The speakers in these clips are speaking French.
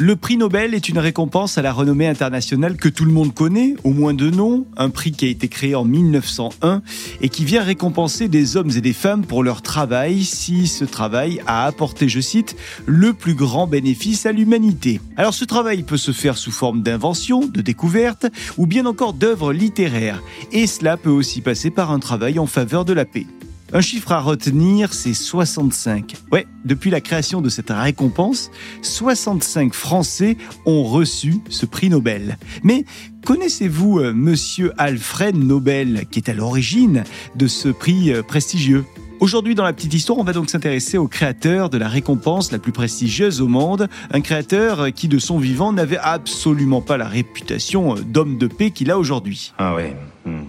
Le prix Nobel est une récompense à la renommée internationale que tout le monde connaît, au moins de nom, un prix qui a été créé en 1901 et qui vient récompenser des hommes et des femmes pour leur travail si ce travail a apporté, je cite, le plus grand bénéfice à l'humanité. Alors ce travail peut se faire sous forme d'invention, de découverte ou bien encore d'œuvres littéraires et cela peut aussi passer par un travail en faveur de la paix. Un chiffre à retenir, c'est 65. Ouais, depuis la création de cette récompense, 65 Français ont reçu ce prix Nobel. Mais connaissez-vous euh, Monsieur Alfred Nobel, qui est à l'origine de ce prix euh, prestigieux? Aujourd'hui, dans la petite histoire, on va donc s'intéresser au créateur de la récompense la plus prestigieuse au monde, un créateur euh, qui, de son vivant, n'avait absolument pas la réputation d'homme de paix qu'il a aujourd'hui. Ah ouais. hmm.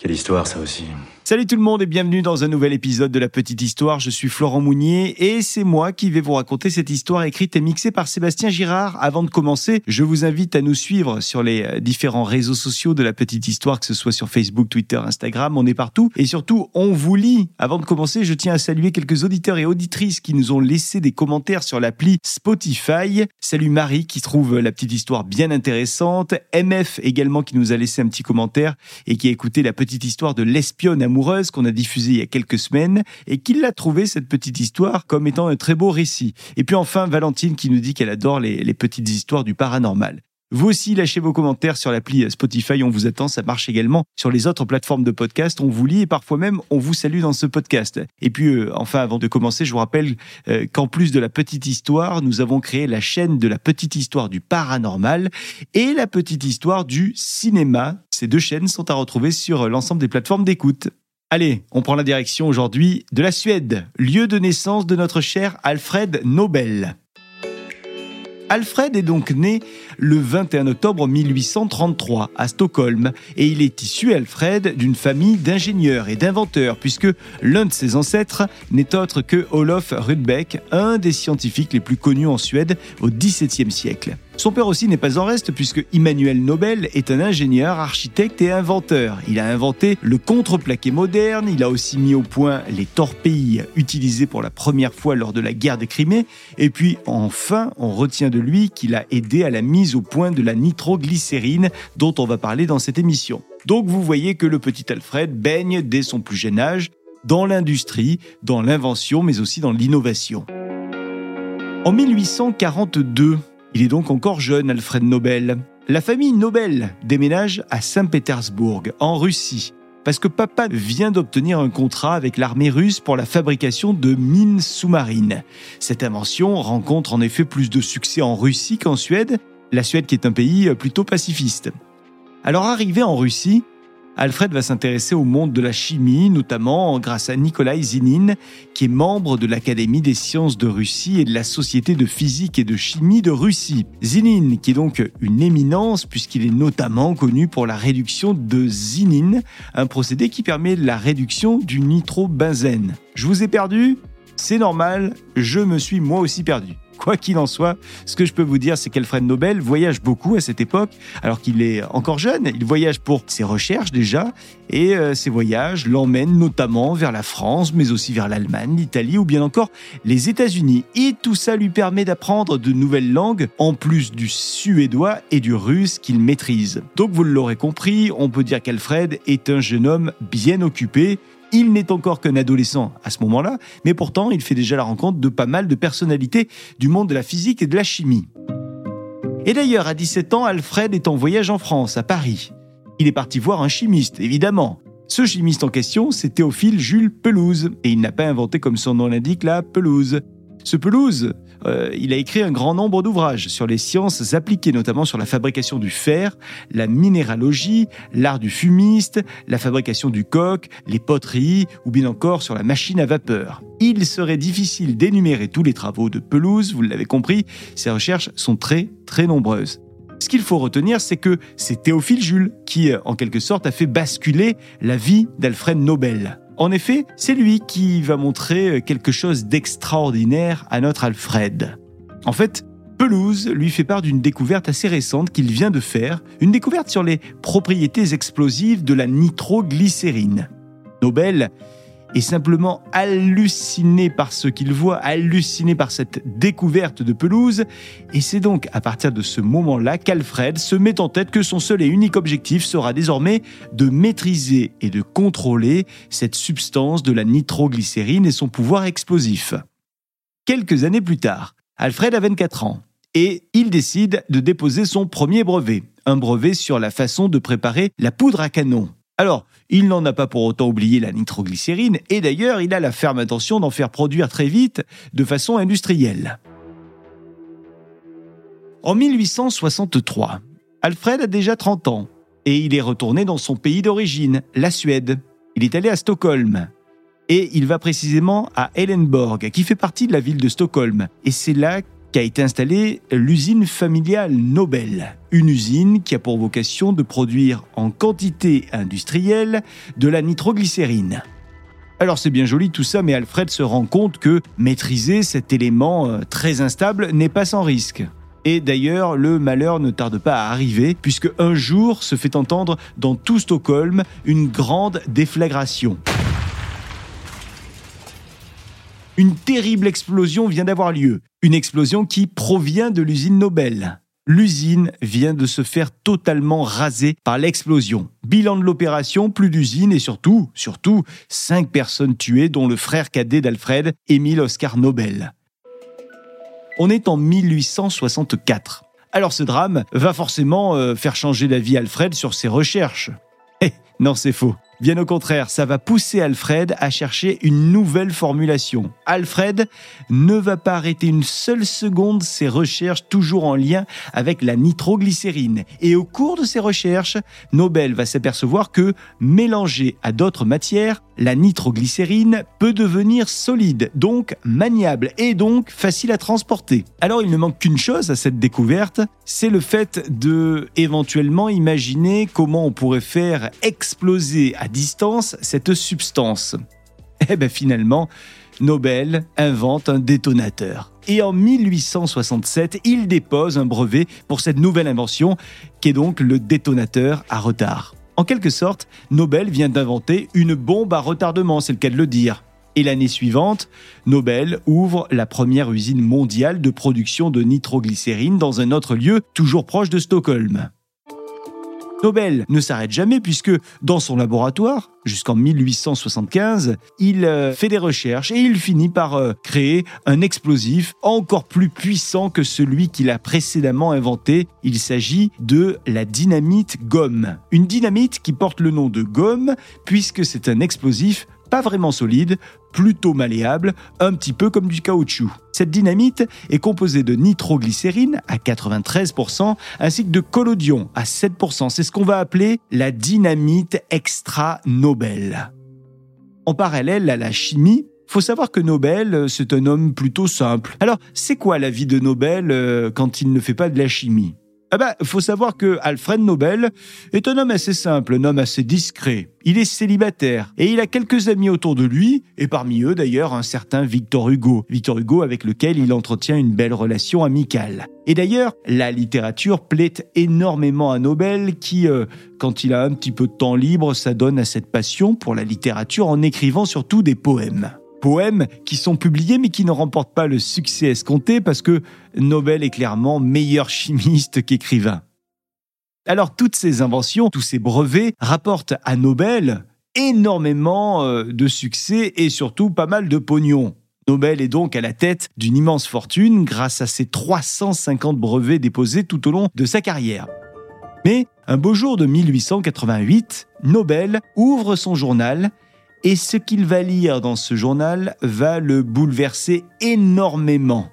Quelle histoire ça aussi. Salut tout le monde et bienvenue dans un nouvel épisode de La Petite Histoire. Je suis Florent Mounier et c'est moi qui vais vous raconter cette histoire écrite et mixée par Sébastien Girard. Avant de commencer, je vous invite à nous suivre sur les euh, différents réseaux sociaux de La Petite Histoire, que ce soit sur Facebook, Twitter, Instagram, on est partout. Et surtout, on vous lit. Avant de commencer, je tiens à saluer quelques auditeurs et auditrices qui nous ont laissé des commentaires sur l'appli Spotify. Salut Marie qui trouve La Petite Histoire bien intéressante. MF également qui nous a laissé un petit commentaire et qui a écouté La Petite Histoire de l'espionne qu'on a diffusée il y a quelques semaines et qui l'a trouvé cette petite histoire comme étant un très beau récit. Et puis enfin Valentine qui nous dit qu'elle adore les, petites histoires du paranormal. Vous aussi, lâchez vos commentaires sur l'appli Spotify, on vous attend, ça marche également sur les autres plateformes de podcast, on vous lit et parfois même on vous salue dans ce podcast. Et puis euh, enfin, avant de commencer, je vous rappelle euh, qu'en plus de la petite histoire, nous avons créé la chaîne de la petite histoire du paranormal et la petite histoire du cinéma. Ces deux chaînes sont à retrouver sur l'ensemble des plateformes d'écoute. Allez, on prend la direction aujourd'hui de la Suède, lieu de naissance de notre cher Alfred Nobel. Alfred est donc né le 21 octobre 1833 à Stockholm et il est issu, Alfred, d'une famille d'ingénieurs et d'inventeurs puisque l'un de ses ancêtres n'est autre que Olof Rudbeck, un des scientifiques les plus connus en Suède au XVIIe siècle. Son père aussi n'est pas en reste puisque Immanuel Nobel est un ingénieur, architecte et inventeur. Il a inventé le contreplaqué moderne, il a aussi mis au point les torpilles utilisées pour la première fois lors de la guerre de Crimée et puis enfin on retient de lui qu'il a aidé à la mise au point de la nitroglycérine dont on va parler dans cette émission. Donc vous voyez que le petit Alfred baigne dès son plus jeune âge dans l'industrie, dans l'invention mais aussi dans l'innovation. En 1842, il est donc encore jeune, Alfred Nobel. La famille Nobel déménage à Saint-Pétersbourg, en Russie, parce que papa vient d'obtenir un contrat avec l'armée russe pour la fabrication de mines sous-marines. Cette invention rencontre en effet plus de succès en Russie qu'en Suède, la Suède qui est un pays plutôt pacifiste. Alors arrivé en Russie, Alfred va s'intéresser au monde de la chimie, notamment grâce à Nikolai Zinin, qui est membre de l'Académie des sciences de Russie et de la Société de physique et de chimie de Russie. Zinin, qui est donc une éminence puisqu'il est notamment connu pour la réduction de zinine, un procédé qui permet la réduction du nitrobenzène. Je vous ai perdu? C'est normal, je me suis moi aussi perdu. Quoi qu'il en soit, ce que je peux vous dire, c'est qu'Alfred Nobel voyage beaucoup à cette époque, alors qu'il est encore jeune. Il voyage pour ses recherches déjà, et euh, ces voyages l'emmènent notamment vers la France, mais aussi vers l'Allemagne, l'Italie ou bien encore les États-Unis. Et tout ça lui permet d'apprendre de nouvelles langues, en plus du suédois et du russe qu'il maîtrise. Donc vous l'aurez compris, on peut dire qu'Alfred est un jeune homme bien occupé, il n'est encore qu'un adolescent à ce moment-là, mais pourtant il fait déjà la rencontre de pas mal de personnalités du monde de la physique et de la chimie. Et d'ailleurs, à 17 ans, Alfred est en voyage en France, à Paris. Il est parti voir un chimiste, évidemment. Ce chimiste en question, c'est Théophile Jules Pelouse, et il n'a pas inventé comme son nom l'indique la pelouse. Ce Pelouse, euh, il a écrit un grand nombre d'ouvrages sur les sciences appliquées, notamment sur la fabrication du fer, la minéralogie, l'art du fumiste, la fabrication du coq, les poteries, ou bien encore sur la machine à vapeur. Il serait difficile d'énumérer tous les travaux de Pelouse, vous l'avez compris, ses recherches sont très très nombreuses. Ce qu'il faut retenir, c'est que c'est Théophile Jules qui, en quelque sorte, a fait basculer la vie d'Alfred Nobel. En effet, c'est lui qui va montrer quelque chose d'extraordinaire à notre Alfred. En fait, Pelouse lui fait part d'une découverte assez récente qu'il vient de faire, une découverte sur les propriétés explosives de la nitroglycérine. Nobel est simplement halluciné par ce qu'il voit, halluciné par cette découverte de pelouse, et c'est donc à partir de ce moment-là qu'Alfred se met en tête que son seul et unique objectif sera désormais de maîtriser et de contrôler cette substance de la nitroglycérine et son pouvoir explosif. Quelques années plus tard, Alfred a 24 ans et il décide de déposer son premier brevet, un brevet sur la façon de préparer la poudre à canon. Alors, il n'en a pas pour autant oublié la nitroglycérine, et d'ailleurs, il a la ferme intention d'en faire produire très vite, de façon industrielle. En 1863, Alfred a déjà 30 ans, et il est retourné dans son pays d'origine, la Suède. Il est allé à Stockholm, et il va précisément à Ellenborg, qui fait partie de la ville de Stockholm. Et c'est là qu'a été installée l'usine familiale Nobel, une usine qui a pour vocation de produire en quantité industrielle de la nitroglycérine. Alors c'est bien joli tout ça, mais Alfred se rend compte que maîtriser cet élément euh, très instable n'est pas sans risque. Et d'ailleurs, le malheur ne tarde pas à arriver, puisque un jour se fait entendre dans tout Stockholm une grande déflagration. Une terrible explosion vient d'avoir lieu. Une explosion qui provient de l'usine Nobel. L'usine vient de se faire totalement raser par l'explosion. Bilan de l'opération, plus d'usine et surtout, surtout, cinq personnes tuées dont le frère cadet d'Alfred, Émile Oscar Nobel. On est en 1864. Alors ce drame va forcément euh, faire changer d'avis Alfred sur ses recherches. Eh, non, c'est faux. Bien au contraire, ça va pousser Alfred à chercher une nouvelle formulation. Alfred ne va pas arrêter une seule seconde ses recherches toujours en lien avec la nitroglycérine. Et au cours de ses recherches, Nobel va s'apercevoir que, mélangée à d'autres matières, la nitroglycérine peut devenir solide, donc maniable et donc facile à transporter. Alors il ne manque qu'une chose à cette découverte, c'est le fait de éventuellement imaginer comment on pourrait faire exploser à distance cette substance. Eh bien finalement, Nobel invente un détonateur. Et en 1867, il dépose un brevet pour cette nouvelle invention, qui est donc le détonateur à retard. En quelque sorte, Nobel vient d'inventer une bombe à retardement, c'est le cas de le dire. Et l'année suivante, Nobel ouvre la première usine mondiale de production de nitroglycérine dans un autre lieu, toujours proche de Stockholm. Nobel ne s'arrête jamais puisque dans son laboratoire, jusqu'en 1875, il euh, fait des recherches et il finit par euh, créer un explosif encore plus puissant que celui qu'il a précédemment inventé. Il s'agit de la dynamite gomme. Une dynamite qui porte le nom de gomme puisque c'est un explosif pas vraiment solide, plutôt malléable, un petit peu comme du caoutchouc. Cette dynamite est composée de nitroglycérine à 93% ainsi que de collodion à 7%. C'est ce qu'on va appeler la dynamite extra Nobel. En parallèle à la chimie, faut savoir que Nobel, euh, c'est un homme plutôt simple. Alors, c'est quoi la vie de Nobel euh, quand il ne fait pas de la chimie? Ah bah, faut savoir que Alfred Nobel est un homme assez simple, un homme assez discret. Il est célibataire et il a quelques amis autour de lui, et parmi eux d'ailleurs un certain Victor Hugo. Victor Hugo avec lequel il entretient une belle relation amicale. Et d'ailleurs, la littérature plaît énormément à Nobel qui, euh, quand il a un petit peu de temps libre, s'adonne à cette passion pour la littérature en écrivant surtout des poèmes poèmes qui sont publiés mais qui ne remportent pas le succès escompté parce que Nobel est clairement meilleur chimiste qu'écrivain. Alors toutes ces inventions, tous ces brevets rapportent à Nobel énormément euh, de succès et surtout pas mal de pognon. Nobel est donc à la tête d'une immense fortune grâce à ses 350 brevets déposés tout au long de sa carrière. Mais un beau jour de 1888, Nobel ouvre son journal et ce qu'il va lire dans ce journal va le bouleverser énormément.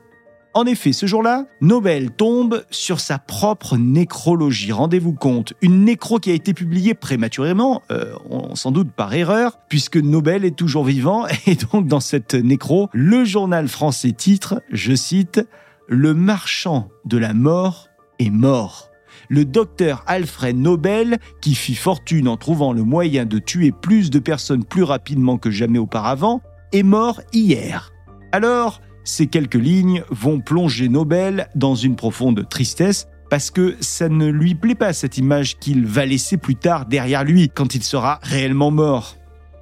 En effet, ce jour-là, Nobel tombe sur sa propre nécrologie. Rendez-vous compte, une nécro qui a été publiée prématurément, euh, sans doute par erreur, puisque Nobel est toujours vivant. Et donc dans cette nécro, le journal français titre, je cite, Le marchand de la mort est mort le docteur Alfred Nobel, qui fit fortune en trouvant le moyen de tuer plus de personnes plus rapidement que jamais auparavant, est mort hier. Alors, Ces quelques lignes vont plonger Nobel dans une profonde tristesse parce que ça ne lui plaît pas cette image qu'il va laisser plus tard derrière lui quand il sera réellement mort.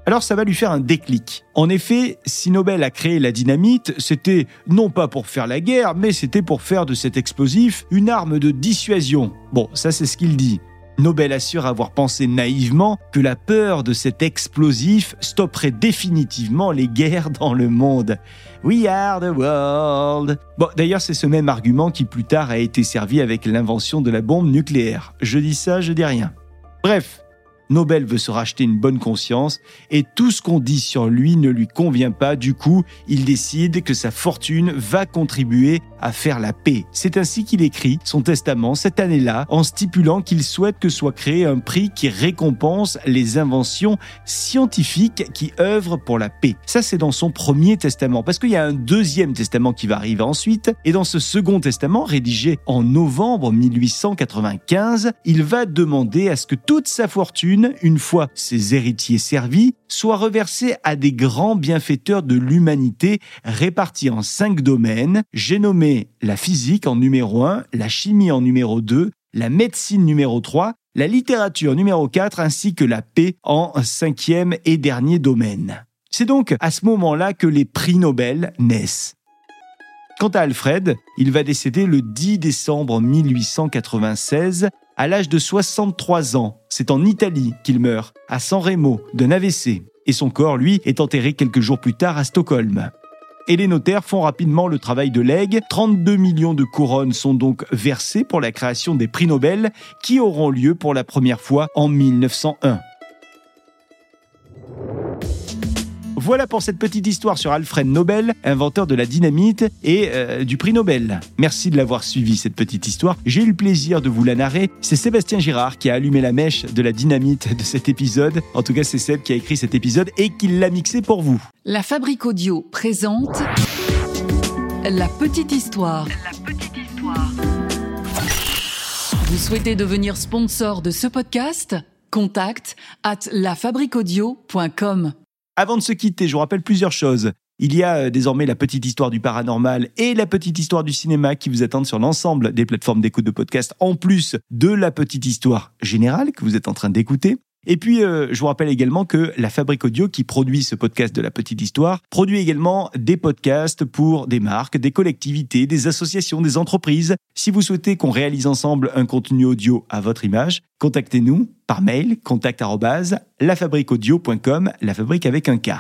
Alors ça va lui faire un déclic. En effet, si Nobel a créé la dynamite, c'était non pas pour faire la guerre, mais c'était pour faire de cet explosif une arme de dissuasion. Bon, ça c'est ce qu'il dit. Nobel assure avoir pensé naïvement que la peur de cet explosif stopperait définitivement les guerres dans le monde. We are the world. Bon, d'ailleurs, c'est ce même argument qui plus tard a été servi avec l'invention de la bombe nucléaire. Je dis ça, je dis rien. Bref, Nobel veut se racheter une bonne conscience et tout ce qu'on dit sur lui ne lui convient pas. Du coup, il décide que sa fortune va contribuer à faire la paix. C'est ainsi qu'il écrit son testament cette année-là en stipulant qu'il souhaite que soit créé un prix qui récompense les inventions scientifiques qui œuvrent pour la paix. Ça, c'est dans son premier testament parce qu'il y a un deuxième testament qui va arriver ensuite et dans ce second testament rédigé en novembre 1895, il va demander à ce que toute sa fortune une fois ses héritiers servis, soit reversé à des grands bienfaiteurs de l'humanité répartis en cinq domaines. J'ai nommé la physique en numéro 1, la chimie en numéro 2, la médecine numéro 3, la littérature numéro 4 ainsi que la paix en cinquième et dernier domaine. C'est donc à ce moment-là que les prix Nobel naissent. Quant à Alfred, il va décéder le 10 décembre 1896 à l'âge de 63 ans. C'est en Italie qu'il meurt, à San Remo, d'un AVC. Et son corps, lui, est enterré quelques jours plus tard à Stockholm. Et les notaires font rapidement le travail de legs. 32 millions de couronnes sont donc versées pour la création des prix Nobel qui auront lieu pour la première fois en 1901. Voilà pour cette petite histoire sur Alfred Nobel, inventeur de la dynamite et euh, du prix Nobel. Merci de l'avoir suivi, cette petite histoire. J'ai eu le plaisir de vous la narrer. C'est Sébastien Girard qui a allumé la mèche de la dynamite de cet épisode. En tout cas, c'est Seb qui a écrit cet épisode et qui l'a mixé pour vous. La Fabrique Audio présente La petite histoire. La petite histoire. Vous souhaitez devenir sponsor de ce podcast? Contact at lafabriquaudio.com. Avant de se quitter, je vous rappelle plusieurs choses. Il y a euh, désormais la petite histoire du paranormal et la petite histoire du cinéma qui vous attendent sur l'ensemble des plateformes d'écoute de podcast, en plus de la petite histoire générale que vous êtes en train d'écouter. Et puis, euh, je vous rappelle également que la Fabrique Audio, qui produit ce podcast de la petite histoire, produit également des podcasts pour des marques, des collectivités, des associations, des entreprises. Si vous souhaitez qu'on réalise ensemble un contenu audio à votre image, contactez-nous par mail contact lafabriqueaudio.com, la fabrique avec un K.